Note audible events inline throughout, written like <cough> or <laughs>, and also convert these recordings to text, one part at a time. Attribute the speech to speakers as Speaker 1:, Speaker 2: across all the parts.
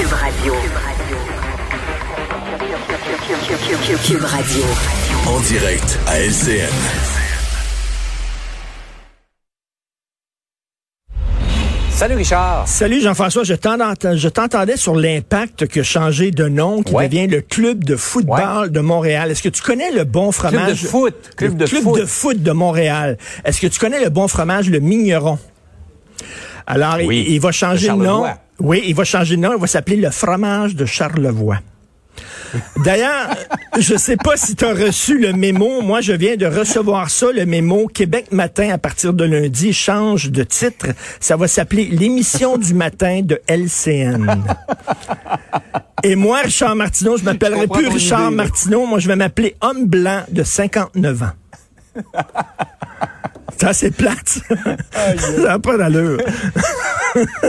Speaker 1: Cube Radio. Cube Radio.
Speaker 2: En direct à LCN.
Speaker 3: Salut Richard.
Speaker 4: Salut Jean-François, je t'entendais sur l'impact que changé de nom, qui
Speaker 3: Ouais.
Speaker 4: devient le club de football de Montréal. Est-ce que tu connais le bon fromage?
Speaker 3: de foot. Club
Speaker 4: le
Speaker 3: de
Speaker 4: club
Speaker 3: foot.
Speaker 4: de foot de Montréal. Est-ce que tu connais le bon fromage, le Migneron? Alors,
Speaker 3: Oui,
Speaker 4: il, il va changer
Speaker 3: de
Speaker 4: nom. Oui, il va changer de nom. Il va s'appeler le fromage de Charlevoix. D'ailleurs, je sais pas si tu as reçu le mémo. Moi, je viens de recevoir ça, le mémo. Québec Matin, à partir de lundi, change de titre. Ça va s'appeler l'émission du matin de LCN. Et moi, Richard Martineau, je m'appellerai plus Richard
Speaker 3: idée.
Speaker 4: Martineau. Moi, je vais m'appeler homme blanc de 59 ans. Ça, c'est plate. ça n'a pas d'allure.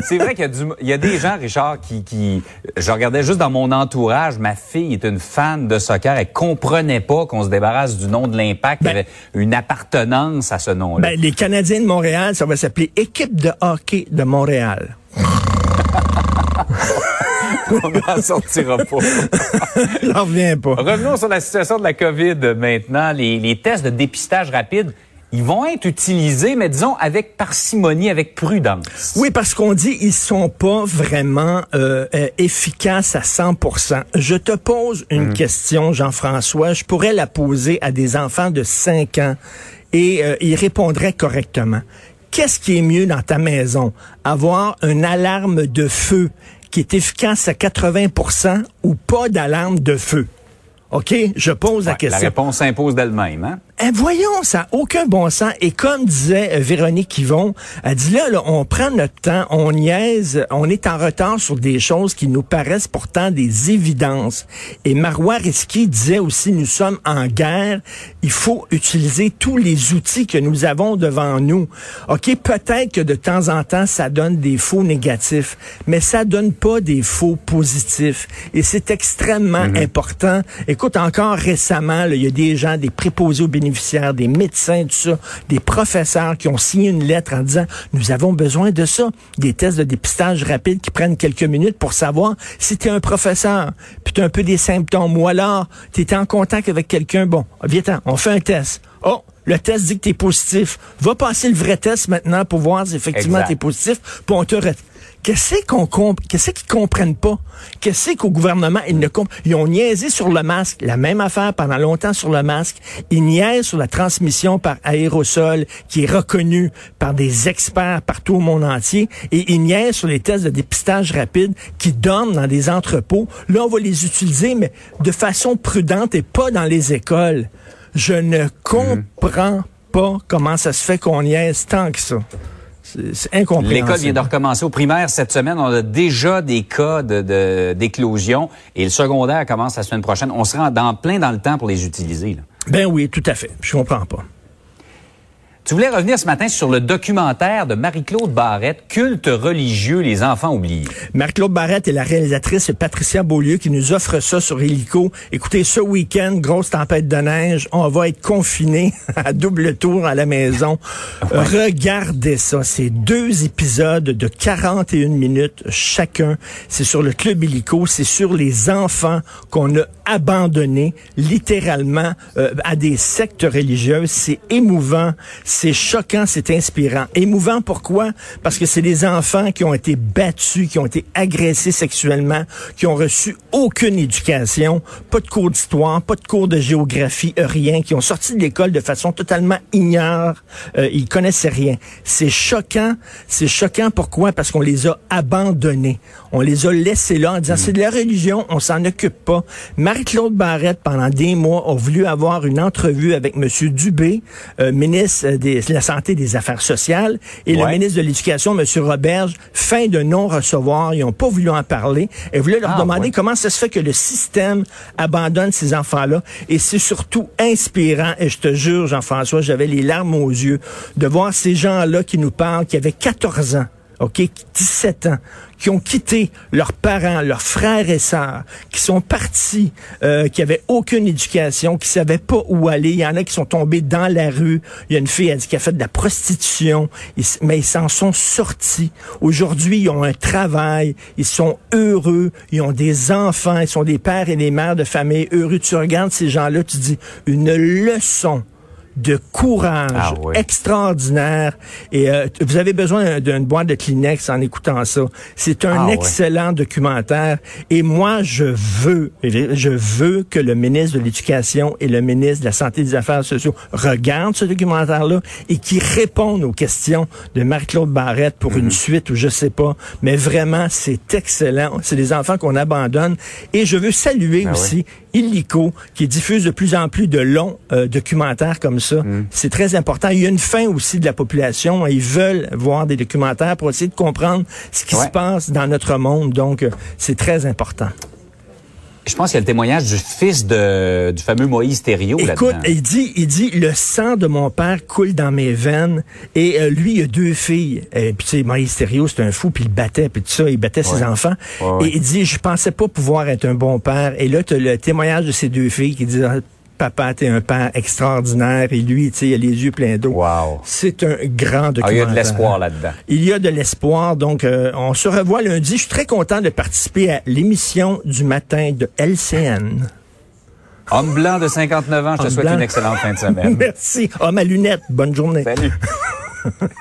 Speaker 3: C'est vrai qu'il y a, du- il y a des gens, Richard, qui, qui... Je regardais juste dans mon entourage, ma fille est une fan de soccer. Elle comprenait pas qu'on se débarrasse du nom de l'impact. Il y
Speaker 4: Ben-
Speaker 3: avait une appartenance à ce nom-là.
Speaker 4: Ben, les Canadiens de Montréal, ça va s'appeler Équipe de hockey de Montréal. <laughs>
Speaker 3: on n'en sortira pas. <laughs>
Speaker 4: J'en reviens pas.
Speaker 3: Revenons sur la situation de la COVID maintenant. Les, les tests de dépistage rapide, ils vont être utilisés, mais disons avec parcimonie, avec prudence.
Speaker 4: Oui, parce qu'on dit ils sont pas vraiment euh, euh, efficaces à 100%. Je te pose une question, Jean-François. Je pourrais la poser à des enfants de 5 ans et euh, ils répondraient correctement. Qu'est-ce qui est mieux dans ta maison? Avoir une alarme de feu qui est efficace à 80% ou pas d'alarme de feu? OK? Je pose la
Speaker 3: Ouais, la
Speaker 4: question.
Speaker 3: réponse s'impose d'elle-même. Hein?
Speaker 4: Eh, voyons, ça n'a aucun bon sens. Et comme disait euh, Véronique Yvon, elle dit là, là, on prend notre temps, on niaise, on est en retard sur des choses qui nous paraissent pourtant des évidences. Et Marois Risky disait aussi, nous sommes en guerre, il faut utiliser tous les outils que nous avons devant nous. OK, peut-être que de temps en temps, ça donne des faux négatifs, mais ça donne pas des faux positifs. Et c'est extrêmement important. Écoute, encore récemment, il y a des gens, des préposés aux bénéficiaires, des médecins, tout ça, des professeurs qui ont signé une lettre en disant, nous avons besoin de ça. Des tests de dépistage rapide qui prennent quelques minutes pour savoir si tu es un professeur, puis tu as un peu des symptômes, ou alors tu es en contact avec quelqu'un, bon, viens on fait un test. Oh, le test dit que tu es positif. Va passer le vrai test maintenant pour voir si effectivement tu es positif, puis on te Qu'est-ce qu'on comp qu'est-ce qu'ils comprennent pas? Qu'est-ce qu'au gouvernement, ils ne comp Ils ont niaisé sur le masque, la même affaire pendant longtemps sur le masque. Ils niaisent sur la transmission par aérosol, qui est reconnue par des experts partout au monde entier. Et ils niaisent sur les tests de dépistage rapide qui dorment dans des entrepôts. Là, on va les utiliser, mais de façon prudente et pas dans les écoles. Je ne comprends pas comment ça se fait qu'on niaise tant que ça. C'est incompréhensible.
Speaker 3: L'école vient de recommencer au primaire cette semaine. On a déjà des cas de- de- d'éclosion et le secondaire commence la semaine prochaine. On sera dans, plein dans le temps pour les utiliser. là.
Speaker 4: Ben oui, tout à fait. Je comprends pas.
Speaker 3: Tu voulais revenir ce matin sur le documentaire de Marie-Claude Barrette, Culte religieux, les enfants oubliés.
Speaker 4: Marc-Claude Barrette et la réalisatrice Patricia Beaulieu qui nous offre ça sur Hélico. Écoutez, ce week-end, grosse tempête de neige, on va être confinés <laughs> à double tour à la maison. Regardez ça. C'est deux épisodes de 41 minutes chacun. C'est sur le Club Hélico. C'est sur les enfants qu'on a abandonnés littéralement euh, à des sectes religieuses. C'est émouvant. C'est choquant, c'est inspirant. Émouvant pourquoi? Parce que c'est des enfants qui ont été battus, qui ont été agressés sexuellement, qui ont reçu aucune éducation, pas de cours d'histoire, pas de cours de géographie, rien, qui ont sorti de l'école de façon totalement ignare, euh, ils connaissaient rien. C'est choquant, c'est choquant pourquoi? Parce qu'on les a abandonnés. On les a laissés là en disant c'est de la religion, on s'en occupe pas. Marie-Claude Barrette, pendant des mois, a voulu avoir une entrevue avec M. Dubé, euh, ministre euh, des- la Santé et des Affaires sociales, et le ministre de l'Éducation, M. Roberge, fin de non-recevoir. Ils n'ont pas voulu en parler. Et voulaient leur
Speaker 3: Ah,
Speaker 4: demander
Speaker 3: ouais.
Speaker 4: comment ça se fait que le système abandonne ces enfants-là. Et c'est surtout inspirant, et je te jure, Jean-François, j'avais les larmes aux yeux de voir ces gens-là qui nous parlent, qui avaient 14 ans. OK, 17 ans, qui ont quitté leurs parents, leurs frères et sœurs, qui sont partis, euh, qui avaient aucune éducation, qui savaient pas où aller. Il y en a qui sont tombés dans la rue. Il y a une fille, elle qui a fait de la prostitution, mais ils s'en sont sortis. Aujourd'hui, ils ont un travail, ils sont heureux, ils ont des enfants, ils sont des pères et des mères de famille heureux. Tu regardes ces gens-là, tu dis, une leçon de courage
Speaker 3: ah
Speaker 4: extraordinaire. Et euh, vous avez besoin d'une boîte de Kleenex en écoutant ça. C'est un ah excellent documentaire. Et moi, je veux, je veux que le ministre de l'Éducation et le ministre de la Santé et des Affaires sociales regardent ce documentaire-là et qui répondent aux questions de Marie-Claude Barrette pour une mhm. suite ou je sais pas. Mais vraiment, c'est excellent. C'est des enfants qu'on abandonne. Et je veux saluer ah aussi Illico, qui diffuse de plus en plus de longs euh, documentaires comme ça. Mm. C'est très important. Il y a une fin aussi de la population. Ils veulent voir des documentaires pour essayer de comprendre ce qui se passe dans notre monde. Donc, euh, c'est très important.
Speaker 3: Je pense qu'il y a le témoignage du fils de, du fameux Moïse Thériault
Speaker 4: Écoute, il dit, il dit, le sang de mon père coule dans mes veines. Et euh, lui, il a deux filles. Et puis tu sais, Moïse Thériault, c'est un fou, puis il battait, puis tout ça, il battait ses enfants. et il dit, je pensais pas pouvoir être un bon père. Et là, tu as le témoignage de ses deux filles qui disent, papa, t'es un père extraordinaire. Et lui, tu sais, il a les yeux pleins d'eau.
Speaker 3: Wow.
Speaker 4: C'est un grand documentaire. Ah,
Speaker 3: il y a de l'espoir là-dedans.
Speaker 4: Il y a de l'espoir. Donc, euh, on se revoit lundi. Je suis très content de participer à l'émission du matin de LCN.
Speaker 3: Homme blanc de 59 ans, je te souhaite une excellente fin de semaine. <laughs>
Speaker 4: Merci. Homme à lunettes, bonne journée.
Speaker 3: Salut. <laughs>